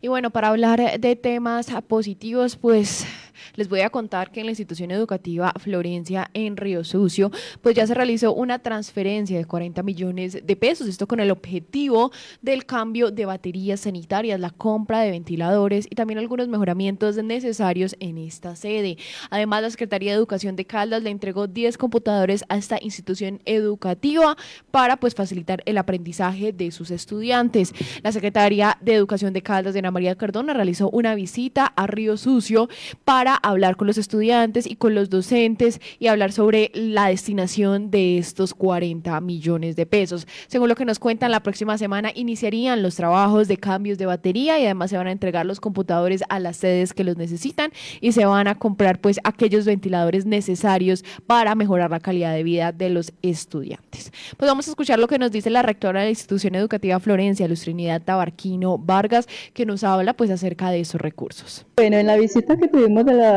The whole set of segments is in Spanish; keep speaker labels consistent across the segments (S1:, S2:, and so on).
S1: Y bueno, para hablar de temas positivos, pues les voy a contar que en la institución educativa Florencia en Río Sucio, pues ya se realizó una transferencia de 40 millones de pesos, esto con el objetivo del cambio de baterías sanitarias, la compra de ventiladores y también algunos mejoramientos necesarios en esta sede. Además, la Secretaría de Educación de Caldas le entregó 10 computadores a esta institución educativa para pues facilitar el aprendizaje de sus estudiantes. La Secretaría de Educación de Caldas, de Ana María Cardona, realizó una visita a Río Sucio para hablar con los estudiantes y con los docentes y hablar sobre la destinación de estos 40 millones de pesos. Según lo que nos cuentan, la próxima semana iniciarían los trabajos de cambios de batería y además se van a entregar los computadores a las sedes que los necesitan y se van a comprar pues aquellos ventiladores necesarios para mejorar la calidad de vida de los estudiantes. Pues vamos a escuchar lo que nos dice la rectora de la institución educativa Florencia, Luz Trinidad Tabarquino Vargas, que nos habla pues acerca de esos recursos.
S2: Bueno, en la visita que tuvimos de la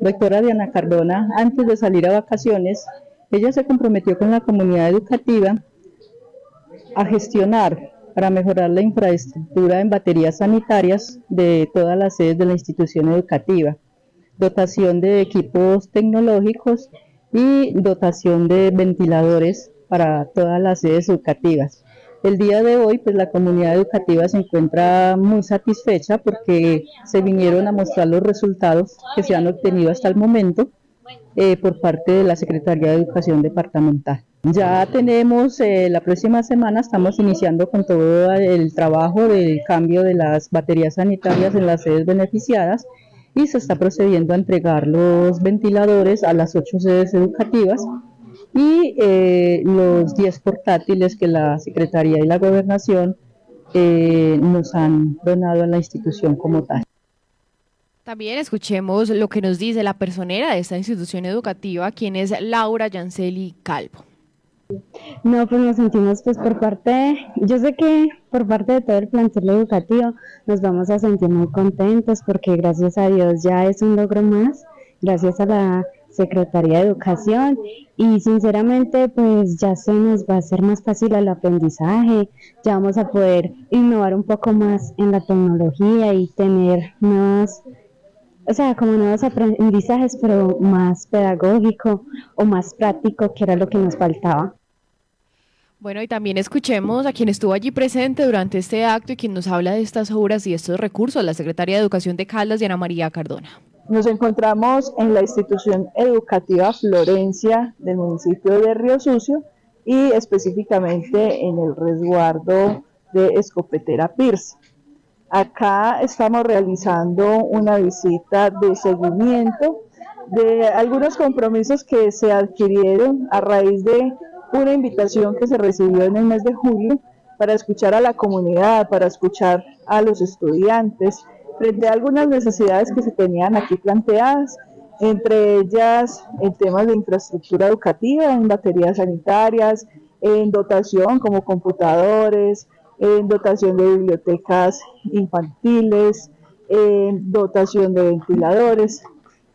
S2: rectora Diana Cardona, antes de salir a vacaciones, ella se comprometió con la comunidad educativa a gestionar para mejorar la infraestructura en baterías sanitarias de todas las sedes de la institución educativa, dotación de equipos tecnológicos y dotación de ventiladores para todas las sedes educativas. El día de hoy, pues la comunidad educativa se encuentra muy satisfecha porque se vinieron a mostrar los resultados que se han obtenido hasta el momento eh, por parte de la Secretaría de Educación Departamental. Ya tenemos, eh, la próxima semana estamos iniciando con todo el trabajo del cambio de las baterías sanitarias en las sedes beneficiadas y se está procediendo a entregar los ventiladores a las ocho sedes educativas y eh, los 10 portátiles que la Secretaría y la Gobernación eh, nos han donado a la institución como tal.
S1: También escuchemos lo que nos dice la personera de esta institución educativa, quien es Laura Yanceli Calvo.
S3: No, pues nos sentimos pues por parte, yo sé que por parte de todo el plantel educativo nos vamos a sentir muy contentos porque gracias a Dios ya es un logro más, gracias a la Secretaría de Educación y sinceramente pues ya se nos va a hacer más fácil el aprendizaje, ya vamos a poder innovar un poco más en la tecnología y tener más, o sea, como nuevos aprendizajes pero más pedagógico o más práctico que era lo que nos faltaba.
S1: Bueno, y también escuchemos a quien estuvo allí presente durante este acto y quien nos habla de estas obras y estos recursos, la Secretaria de Educación de Caldas, Diana María Cardona.
S4: Nos encontramos en la institución educativa Florencia del municipio de Río Sucio y específicamente en el resguardo de Escopetera Pierce. Acá estamos realizando una visita de seguimiento de algunos compromisos que se adquirieron a raíz de una invitación que se recibió en el mes de julio para escuchar a la comunidad, para escuchar a los estudiantes, frente a algunas necesidades que se tenían aquí planteadas, entre ellas en temas de infraestructura educativa, en baterías sanitarias, en dotación como computadores, en dotación de bibliotecas infantiles, en dotación de ventiladores.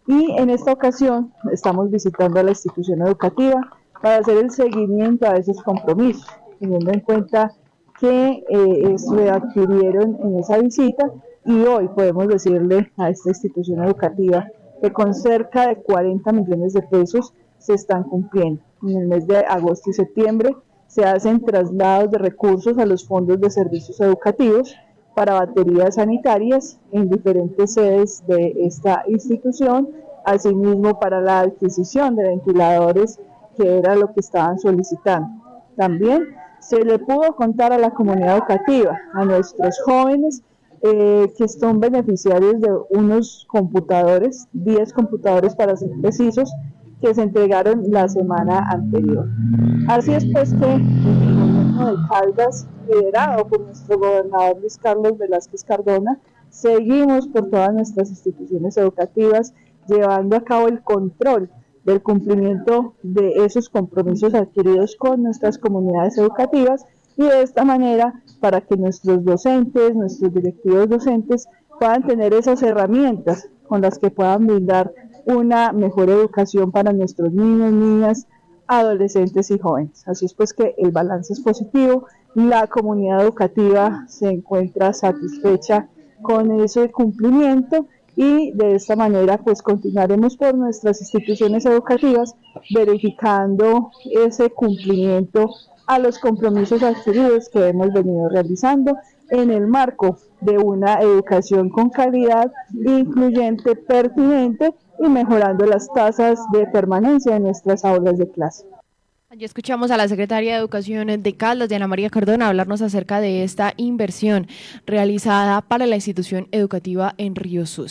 S4: Y en esta ocasión estamos visitando a la institución educativa para hacer el seguimiento a esos compromisos, teniendo en cuenta que eh, se adquirieron en esa visita y hoy podemos decirle a esta institución educativa que con cerca de 40 millones de pesos se están cumpliendo. En el mes de agosto y septiembre se hacen traslados de recursos a los fondos de servicios educativos para baterías sanitarias en diferentes sedes de esta institución, asimismo para la adquisición de ventiladores, que era lo que estaban solicitando. También se le pudo contar a la comunidad educativa, a nuestros jóvenes, eh, que son beneficiarios de unos computadores, 10 computadores para ser precisos, que se entregaron la semana anterior. Así es pues que el gobierno de Caldas, liderado por nuestro gobernador Luis Carlos Velázquez Cardona, seguimos por todas nuestras instituciones educativas llevando a cabo el control del cumplimiento de esos compromisos adquiridos con nuestras comunidades educativas y de esta manera para que nuestros docentes, nuestros directivos docentes puedan tener esas herramientas con las que puedan brindar una mejor educación para nuestros niños, niñas, adolescentes y jóvenes. Así es pues que el balance es positivo, la comunidad educativa se encuentra satisfecha con ese cumplimiento y de esta manera pues continuaremos por nuestras instituciones educativas verificando ese cumplimiento a los compromisos adquiridos que hemos venido realizando en el marco de una educación con calidad, incluyente, pertinente y mejorando las tasas de permanencia en nuestras aulas de clase.
S1: Ya escuchamos a la secretaria de Educación de Caldas, Diana María Cardona, hablarnos acerca de esta inversión realizada para la institución educativa en Río Sus.